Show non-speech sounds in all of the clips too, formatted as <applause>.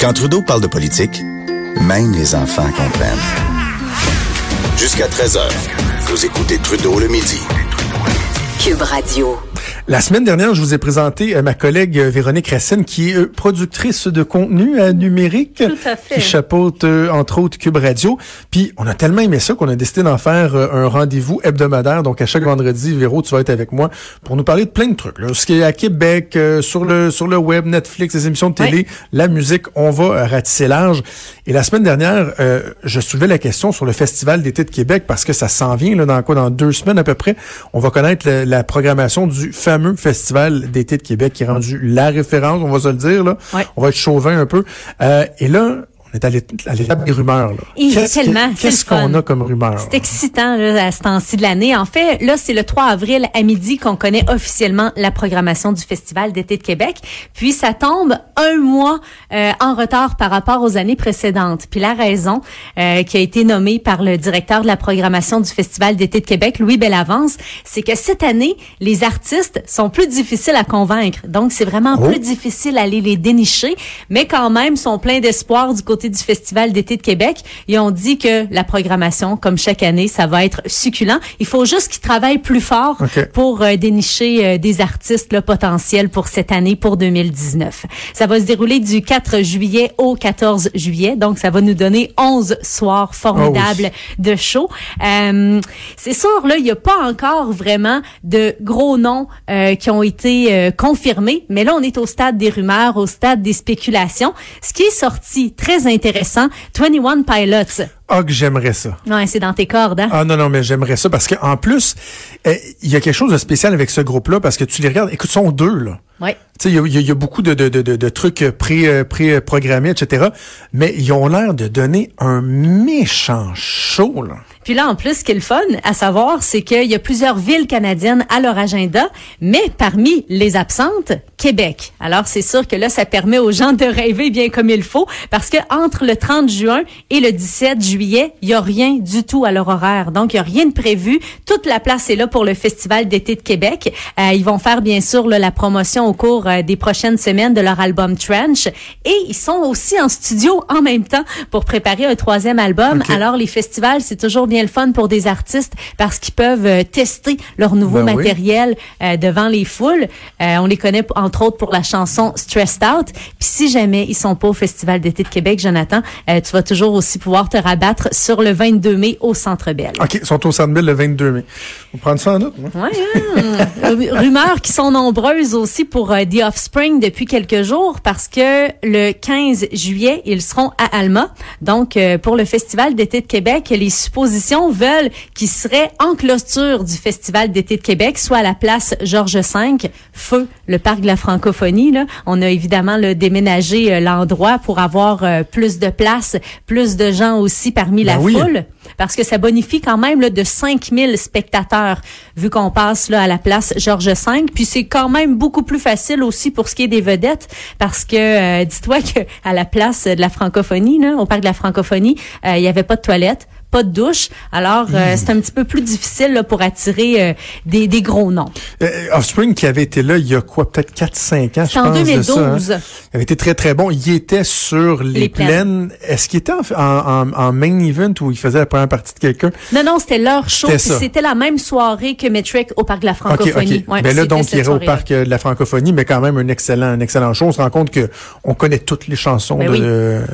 Quand Trudeau parle de politique, même les enfants comprennent. Jusqu'à 13h, vous écoutez Trudeau le midi. Cube Radio. La semaine dernière, je vous ai présenté euh, ma collègue euh, Véronique Racine, qui est euh, productrice de contenu numérique, Tout à fait. qui chapeaute entre autres Cube Radio. Puis on a tellement aimé ça qu'on a décidé d'en faire un rendez-vous hebdomadaire. Donc à chaque vendredi, Véro, tu vas être avec moi pour nous parler de plein de trucs. Là. Ce qui est à Québec, sur le sur le web, Netflix, les émissions de télé, la musique, on va ratisser large. Et la semaine dernière, je soulevais la question sur le Festival d'été de Québec parce que ça s'en vient là, dans quoi dans deux semaines à peu près. On va connaître la, la programmation du fameux Festival d'été de Québec qui est rendu la référence, on va se le dire. Là. Ouais. On va être chauvin un peu. Euh, et là, on est à l'ét- à l'étape des rumeurs. Là. Qu'est-ce qu'on a comme rumeurs? C'est excitant là, à ce temps-ci de l'année. En fait, là, c'est le 3 avril à midi qu'on connaît officiellement la programmation du Festival d'été de Québec. Puis ça tombe un mois euh, en retard par rapport aux années précédentes. Puis la raison euh, qui a été nommée par le directeur de la programmation du Festival d'été de Québec, Louis Bellavance, c'est que cette année, les artistes sont plus difficiles à convaincre. Donc, c'est vraiment Oh. plus difficile d'aller les dénicher, mais quand même sont pleins d'espoir du côté du Festival d'été de Québec. Ils ont dit que la programmation, comme chaque année, ça va être succulent. Il faut juste qu'ils travaillent plus fort pour euh, dénicher euh, des artistes là, potentiels pour cette année, pour 2019. Ça va se dérouler du 4 juillet au 14 juillet, donc ça va nous donner 11 soirs formidables de show. Euh, c'est sûr, là, il n'y a pas encore vraiment de gros noms qui ont été confirmés, mais là, on est au stade des rumeurs, au stade des spéculations. Ce qui est sorti, très intéressant, 21 Pilots. Ah, que j'aimerais ça. Ouais, c'est dans tes cordes, hein? Ah non, non, mais j'aimerais ça parce qu'en plus, euh, il y a quelque chose de spécial avec ce groupe-là parce que tu les regardes, écoute, ils sont deux, là. Ouais. Il y y, y a beaucoup de, de, de, de, trucs pré, euh, pré-programmés, etc. Mais ils ont l'air de donner un méchant show, là. Puis là, en plus, ce qui est le fun à savoir, c'est qu'il y a plusieurs villes canadiennes à leur agenda, mais parmi les absentes, Québec. Alors, c'est sûr que là, ça permet aux gens de rêver bien comme il faut, parce que entre le 30 juin et le 17 juillet, il y a rien du tout à leur horaire. Donc, il y a rien de prévu. Toute la place est là pour le Festival d'été de Québec. Euh, ils vont faire, bien sûr, là, la promotion au cours euh, des prochaines semaines de leur album Trench. Et ils sont aussi en studio en même temps pour préparer un troisième album. Alors, les festivals, c'est toujours bien le fun pour des artistes parce qu'ils peuvent euh, tester leur nouveau Ben matériel euh, devant les foules. On les connaît entre autres pour la chanson Stressed Out. Puis si jamais ils sont pas au Festival d'été de Québec, Jonathan, tu vas toujours aussi pouvoir te rabattre sur le 22 mai au Centre Bell. OK, ils sont au Centre Bell le 22 mai. On prend ça en note, hein? Ouais, hein. Ru- Rumeurs qui sont nombreuses aussi pour euh, The Offspring depuis quelques jours parce que le 15 juillet, ils seront à Alma. Donc, euh, pour le Festival d'été de Québec, les suppositions veulent qu'ils seraient en clôture du Festival d'été de Québec, soit à la place Georges V, feu, le parc de la francophonie. Là. On a évidemment là, déménagé euh, l'endroit pour avoir plus de place, plus de gens aussi parmi Ben la oui. foule parce que ça bonifie quand même là, de 5000 spectateurs vu qu'on passe à la place Georges V. Puis c'est quand même beaucoup plus facile aussi pour ce qui est des vedettes parce que euh, dis-toi <laughs> que à la place de la francophonie là, au parc de la francophonie euh, il y avait pas de toilette pas de douche alors euh, c'est un petit peu plus difficile là, pour attirer euh, des, des gros noms Euh, Offspring qui avait été là il y a quoi, peut-être 4-5 ans, je en pense. ça, hein. 2012. Il avait été très, très bon. Il était sur les, Les plaines. plaines. Est-ce qu'il était en, en, en- en main event où il faisait la première partie de quelqu'un? non non c'était leur show C'était la même soirée que Metric au parc de la francophonie OK. Ouais, ben là, donc, il irait au parc de la francophonie, mais quand même un excellent, un excellent show. On se rend compte que on connaît toutes les chansons Ben oui.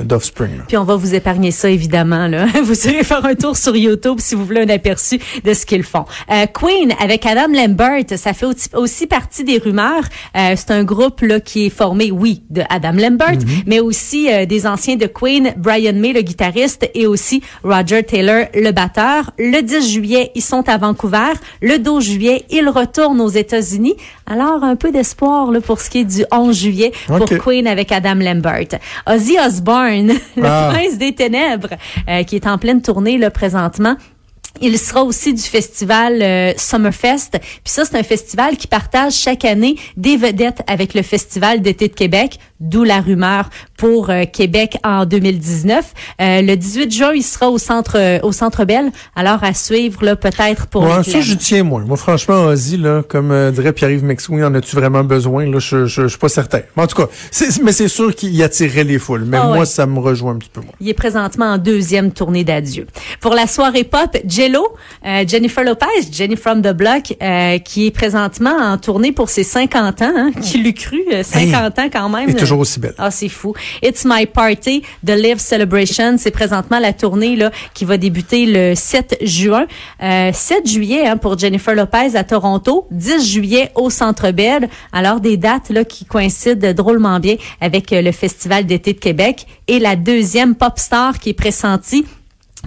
d'Offspring. Puis on va vous épargner ça, évidemment. Là. <laughs> Vous irez faire un tour sur YouTube si vous voulez un aperçu de ce qu'ils font. Euh, Queen, avec Adam Lambert, ça fait aussi, aussi partie des rumeurs. Euh, c'est un groupe là qui est formé, oui, de Adam Lambert, mais aussi euh, des anciens de Queen, Brian May, le guitariste, et aussi Roger Taylor, le batteur. Le 10 juillet, ils sont à Vancouver. Le 12 juillet, ils retournent aux États-Unis. Alors, un peu d'espoir là, pour ce qui est du 11 juillet pour. Queen avec Adam Lambert. Ozzy Osbourne, <laughs> le Ah. prince des ténèbres, euh, qui est en pleine tournée présentement. Il sera aussi du festival euh, Summerfest. Puis ça, c'est un festival qui partage chaque année des vedettes avec le Festival d'été de Québec, d'où la rumeur pour euh, Québec en 2019. Euh, le 18 juin, il sera au centre euh, au centre Bell. Alors à suivre là peut-être pour. Ouais, ça je tiens moi. Moi franchement, Ozzy là, comme dirait Pierre-Yves Maxwell, en as-tu vraiment besoin là? Je je, je suis pas certain. Mais en tout cas, mais c'est sûr qu'il attirerait les foules. Mais ah moi, ça me rejoint un petit peu moins. Il est présentement en deuxième tournée d'adieu. Pour la soirée pop, Jello, Jennifer Lopez, Jenny from the Block, qui est présentement en tournée pour ses 50 ans. Hein, qui l'eût cru 50 ans quand même. Aussi belle. Ah c'est fou. It's My Party, The Live Celebration. C'est présentement la tournée là qui va débuter le 7 juin. Euh, 7 juillet hein, pour Jennifer Lopez à Toronto, 10 juillet au Centre Bell. Alors des dates là qui coïncident drôlement bien avec euh, le Festival d'été de Québec et la deuxième pop star qui est pressentie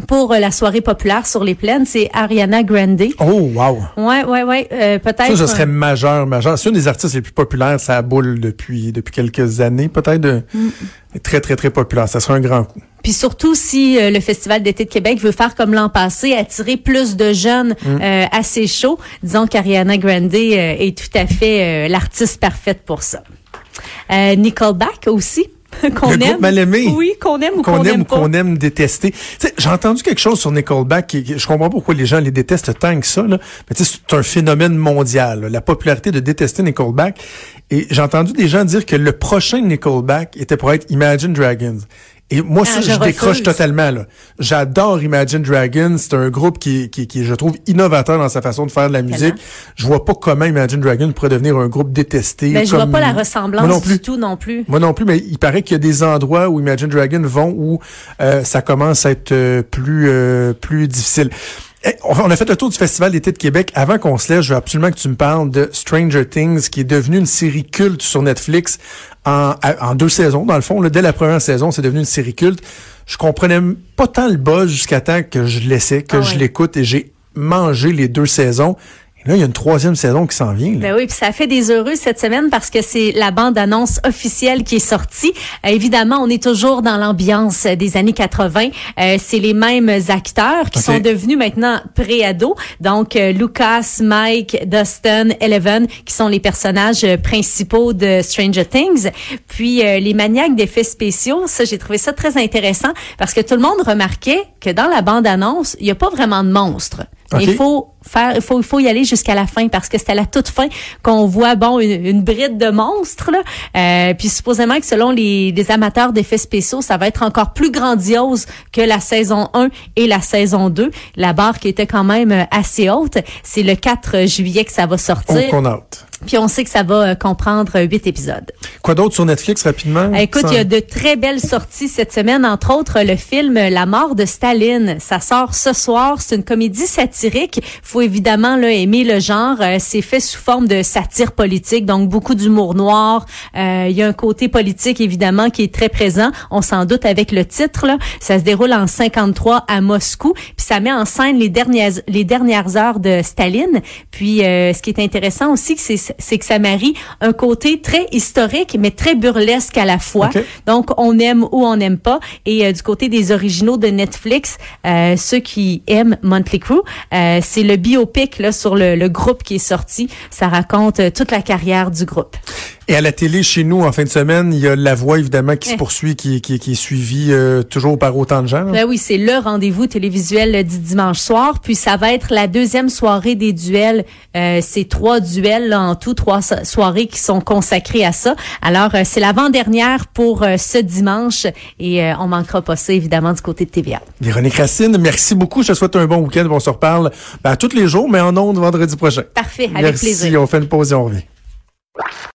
pour euh, la soirée populaire sur les plaines, c'est Ariana Grande. Oh, wow. Ouais, ouais, ouais, euh, peut-être. Ça, ce serait majeur, majeur. C'est une des artistes les plus populaires, ça boule depuis depuis quelques années, peut-être. Mm. Très, très, très populaire. Ça serait un grand coup. Puis surtout si euh, le Festival d'été de Québec veut faire comme l'an passé, attirer plus de jeunes mm. euh, assez chauds, disons qu'Ariana Grande est tout à fait l'artiste parfaite pour ça. Nickelback aussi <laughs> qu'on aime. mal aimé. Oui, qu'on aime ou qu'on aime, qu'on aime détester. J'ai entendu quelque chose sur Nickelback. Qui, je comprends pas pourquoi les gens les détestent tant que ça. Là. Mais c'est un phénomène mondial. La popularité de détester Nickelback. Et j'ai entendu des gens dire que le prochain Nickelback était pour être Imagine Dragons. Et moi, ah, ça, je, décroche totalement. J'adore Imagine Dragons. C'est un groupe qui, qui, qui, je trouve, innovateur dans sa façon de faire de la musique. Je vois pas comment Imagine Dragons pourrait devenir un groupe détesté. Mais ben, je vois pas la ressemblance non plus. du tout non plus. Moi non plus, mais il paraît qu'il y a des endroits où Imagine Dragons vont où euh, ça commence à être euh, plus euh, plus difficile. Eh, on a fait le tour du Festival d'été de Québec. Avant qu'on se lève, je veux absolument que tu me parles de Stranger Things, qui est devenu une série culte sur Netflix en, en deux saisons, dans le fond. dès la première saison, c'est devenu une série culte. Je comprenais pas tant le buzz jusqu'à temps que je laissais, que ah je l'écoute et j'ai mangé les deux saisons. Là, il y a une troisième saison qui s'en vient. Ben oui, puis ça fait des heureux cette semaine parce que c'est la bande-annonce officielle qui est sortie. Euh, évidemment, on est toujours dans l'ambiance des années 80. Euh, c'est les mêmes acteurs qui sont devenus maintenant pré-ados. Donc, euh, Lucas, Mike, Dustin, Eleven, qui sont les personnages principaux de Stranger Things. Puis, les maniaques d'effets spéciaux, ça, j'ai trouvé ça très intéressant parce que tout le monde remarquait que dans la bande-annonce, il n'y a pas vraiment de monstres. Il faut faire, il faut, il faut y aller jusqu'à la fin parce que c'est à la toute fin qu'on voit bon une, bride de monstres. Là. Euh, puis supposément que selon les, les amateurs d'effets spéciaux, ça va être encore plus grandiose que la saison 1 et la saison 2. La barre qui était quand même assez haute. C'est le 4 juillet que ça va sortir. On, on puis on sait que ça va euh, comprendre huit épisodes. Quoi d'autre sur Netflix rapidement? Écoute, il y a de très belles sorties cette semaine, entre autres le film La mort de Staline. Ça sort ce soir. C'est une comédie satirique. faut évidemment là, aimer le genre. Euh, c'est fait sous forme de satire politique, donc beaucoup d'humour noir. Euh, il y a un côté politique évidemment qui est très présent. On s'en doute avec le titre. Là. Ça se déroule en 53 à Moscou. Puis ça met en scène les dernières les dernières heures de Staline. Puis ce qui est intéressant aussi, c'est c'est que ça marie un côté très historique, mais très burlesque à la fois. Donc, on aime ou on n'aime pas. Et euh, du côté des originaux de Netflix, euh, ceux qui aiment Monthly Crew, euh, c'est le biopic là, sur le, le, groupe qui est sorti. Ça raconte toute la carrière du groupe. Et à la télé, chez nous, en fin de semaine, il y a La Voix, évidemment, qui se poursuit, qui, qui, qui est suivie euh, toujours par autant de gens. Ben oui, c'est le rendez-vous télévisuel du dimanche soir. Puis ça va être la deuxième soirée des duels. Euh, c'est trois duels là, en tout, trois soirées qui sont consacrées à ça. Alors, euh, c'est l'avant-dernière pour euh, ce dimanche. Et on manquera pas ça, évidemment, du côté de TVA. Véronique Racine, merci beaucoup. Je te souhaite un bon week-end. On se reparle ben, tous les jours, mais en ondes vendredi prochain. Parfait, avec plaisir. Merci, on fait une pause et on revient.